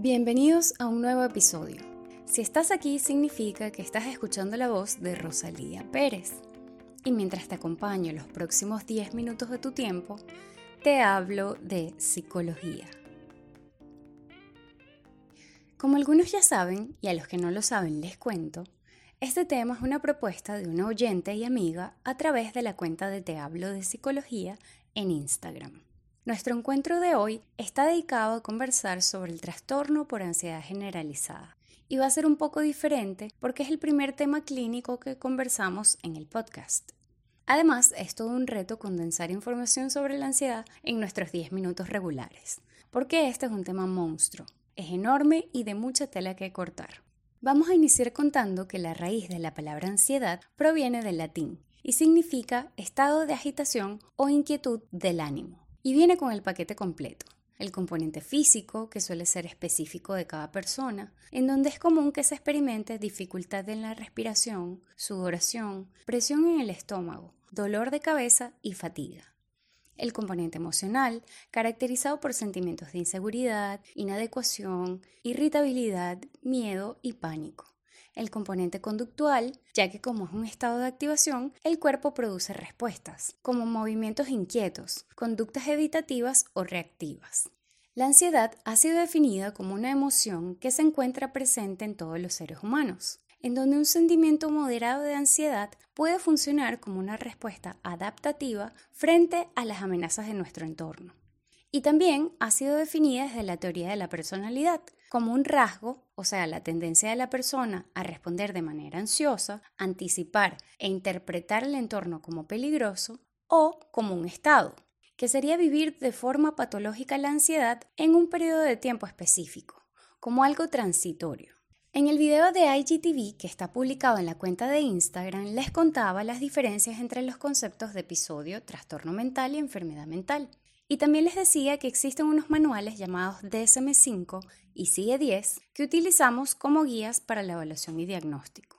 Bienvenidos a un nuevo episodio. Si estás aquí significa que estás escuchando la voz de Rosalía Pérez. Y mientras te acompaño los próximos 10 minutos de tu tiempo, te hablo de psicología. Como algunos ya saben, y a los que no lo saben les cuento, este tema es una propuesta de una oyente y amiga a través de la cuenta de Te hablo de psicología en Instagram. Nuestro encuentro de hoy está dedicado a conversar sobre el trastorno por ansiedad generalizada y va a ser un poco diferente porque es el primer tema clínico que conversamos en el podcast. Además, es todo un reto condensar información sobre la ansiedad en nuestros 10 minutos regulares, porque este es un tema monstruo, es enorme y de mucha tela que cortar. Vamos a iniciar contando que la raíz de la palabra ansiedad proviene del latín y significa estado de agitación o inquietud del ánimo y viene con el paquete completo. El componente físico, que suele ser específico de cada persona, en donde es común que se experimente dificultad en la respiración, sudoración, presión en el estómago, dolor de cabeza y fatiga. El componente emocional, caracterizado por sentimientos de inseguridad, inadecuación, irritabilidad, miedo y pánico el componente conductual, ya que como es un estado de activación, el cuerpo produce respuestas, como movimientos inquietos, conductas evitativas o reactivas. La ansiedad ha sido definida como una emoción que se encuentra presente en todos los seres humanos, en donde un sentimiento moderado de ansiedad puede funcionar como una respuesta adaptativa frente a las amenazas de nuestro entorno. Y también ha sido definida desde la teoría de la personalidad, como un rasgo, o sea, la tendencia de la persona a responder de manera ansiosa, anticipar e interpretar el entorno como peligroso, o como un estado, que sería vivir de forma patológica la ansiedad en un periodo de tiempo específico, como algo transitorio. En el video de IGTV que está publicado en la cuenta de Instagram les contaba las diferencias entre los conceptos de episodio, trastorno mental y enfermedad mental. Y también les decía que existen unos manuales llamados DSM5 y CIE10 que utilizamos como guías para la evaluación y diagnóstico.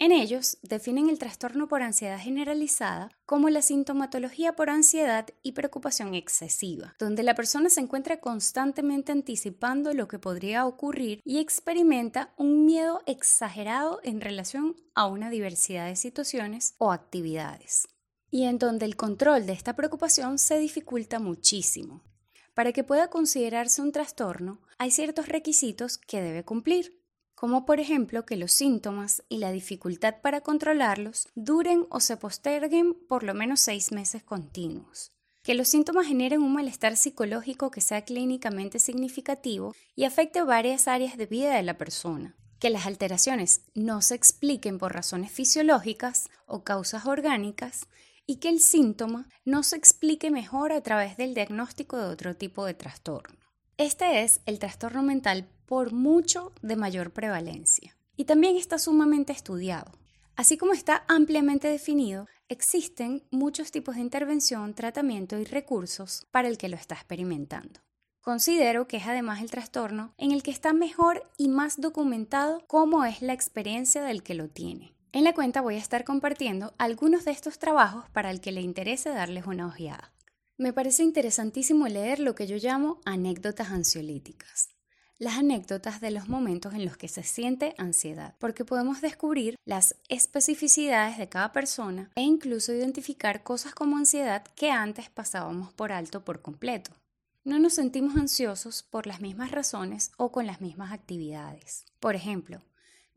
En ellos definen el trastorno por ansiedad generalizada como la sintomatología por ansiedad y preocupación excesiva, donde la persona se encuentra constantemente anticipando lo que podría ocurrir y experimenta un miedo exagerado en relación a una diversidad de situaciones o actividades y en donde el control de esta preocupación se dificulta muchísimo. Para que pueda considerarse un trastorno, hay ciertos requisitos que debe cumplir, como por ejemplo que los síntomas y la dificultad para controlarlos duren o se posterguen por lo menos seis meses continuos, que los síntomas generen un malestar psicológico que sea clínicamente significativo y afecte varias áreas de vida de la persona, que las alteraciones no se expliquen por razones fisiológicas o causas orgánicas y que el síntoma no se explique mejor a través del diagnóstico de otro tipo de trastorno. Este es el trastorno mental por mucho de mayor prevalencia y también está sumamente estudiado. Así como está ampliamente definido, existen muchos tipos de intervención, tratamiento y recursos para el que lo está experimentando. Considero que es además el trastorno en el que está mejor y más documentado cómo es la experiencia del que lo tiene. En la cuenta voy a estar compartiendo algunos de estos trabajos para el que le interese darles una ojeada. Me parece interesantísimo leer lo que yo llamo anécdotas ansiolíticas. Las anécdotas de los momentos en los que se siente ansiedad, porque podemos descubrir las especificidades de cada persona e incluso identificar cosas como ansiedad que antes pasábamos por alto por completo. No nos sentimos ansiosos por las mismas razones o con las mismas actividades. Por ejemplo,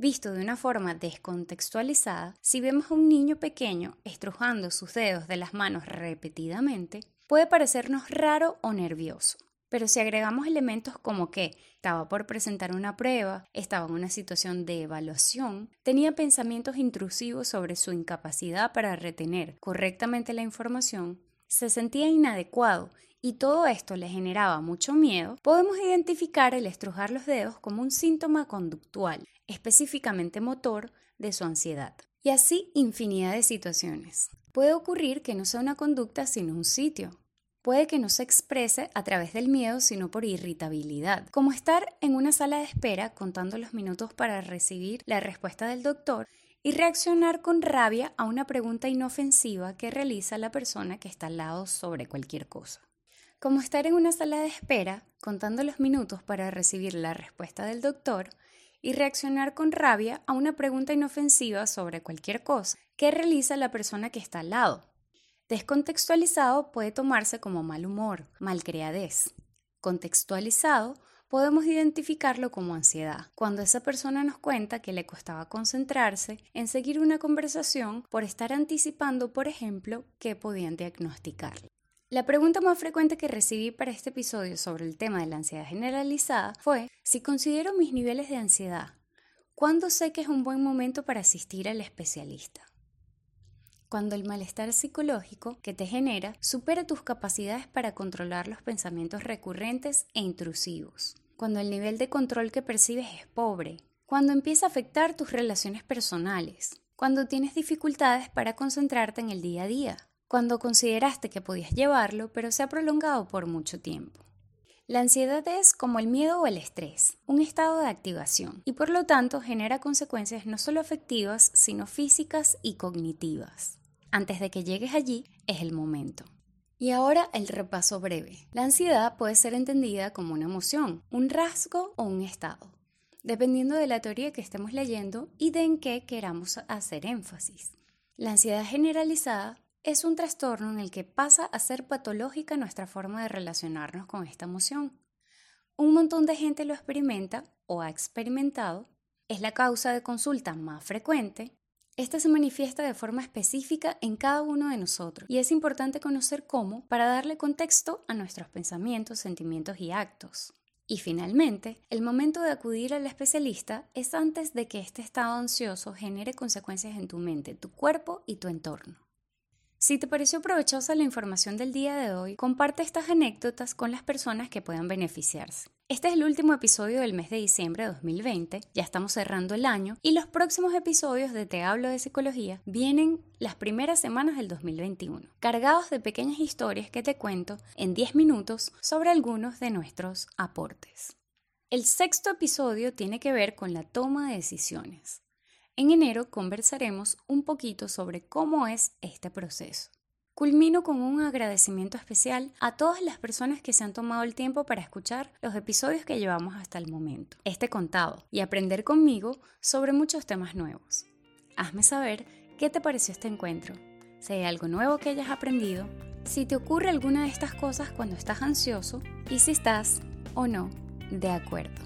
Visto de una forma descontextualizada, si vemos a un niño pequeño estrujando sus dedos de las manos repetidamente, puede parecernos raro o nervioso. Pero si agregamos elementos como que estaba por presentar una prueba, estaba en una situación de evaluación, tenía pensamientos intrusivos sobre su incapacidad para retener correctamente la información, se sentía inadecuado y todo esto le generaba mucho miedo, podemos identificar el estrujar los dedos como un síntoma conductual específicamente motor, de su ansiedad. Y así infinidad de situaciones. Puede ocurrir que no sea una conducta sino un sitio. Puede que no se exprese a través del miedo sino por irritabilidad, como estar en una sala de espera contando los minutos para recibir la respuesta del doctor y reaccionar con rabia a una pregunta inofensiva que realiza la persona que está al lado sobre cualquier cosa. Como estar en una sala de espera contando los minutos para recibir la respuesta del doctor y reaccionar con rabia a una pregunta inofensiva sobre cualquier cosa que realiza la persona que está al lado. Descontextualizado puede tomarse como mal humor, malcriadez. Contextualizado podemos identificarlo como ansiedad, cuando esa persona nos cuenta que le costaba concentrarse en seguir una conversación por estar anticipando, por ejemplo, que podían diagnosticarle. La pregunta más frecuente que recibí para este episodio sobre el tema de la ansiedad generalizada fue si considero mis niveles de ansiedad. ¿Cuándo sé que es un buen momento para asistir al especialista? Cuando el malestar psicológico que te genera supera tus capacidades para controlar los pensamientos recurrentes e intrusivos. Cuando el nivel de control que percibes es pobre. Cuando empieza a afectar tus relaciones personales. Cuando tienes dificultades para concentrarte en el día a día cuando consideraste que podías llevarlo, pero se ha prolongado por mucho tiempo. La ansiedad es como el miedo o el estrés, un estado de activación, y por lo tanto genera consecuencias no solo afectivas, sino físicas y cognitivas. Antes de que llegues allí, es el momento. Y ahora el repaso breve. La ansiedad puede ser entendida como una emoción, un rasgo o un estado, dependiendo de la teoría que estemos leyendo y de en qué queramos hacer énfasis. La ansiedad generalizada es un trastorno en el que pasa a ser patológica nuestra forma de relacionarnos con esta emoción. Un montón de gente lo experimenta o ha experimentado. Es la causa de consulta más frecuente. Esta se manifiesta de forma específica en cada uno de nosotros y es importante conocer cómo para darle contexto a nuestros pensamientos, sentimientos y actos. Y finalmente, el momento de acudir al especialista es antes de que este estado ansioso genere consecuencias en tu mente, tu cuerpo y tu entorno. Si te pareció provechosa la información del día de hoy, comparte estas anécdotas con las personas que puedan beneficiarse. Este es el último episodio del mes de diciembre de 2020, ya estamos cerrando el año y los próximos episodios de Te hablo de psicología vienen las primeras semanas del 2021, cargados de pequeñas historias que te cuento en 10 minutos sobre algunos de nuestros aportes. El sexto episodio tiene que ver con la toma de decisiones. En enero conversaremos un poquito sobre cómo es este proceso. Culmino con un agradecimiento especial a todas las personas que se han tomado el tiempo para escuchar los episodios que llevamos hasta el momento, este contado, y aprender conmigo sobre muchos temas nuevos. Hazme saber qué te pareció este encuentro, si hay algo nuevo que hayas aprendido, si te ocurre alguna de estas cosas cuando estás ansioso y si estás o no de acuerdo.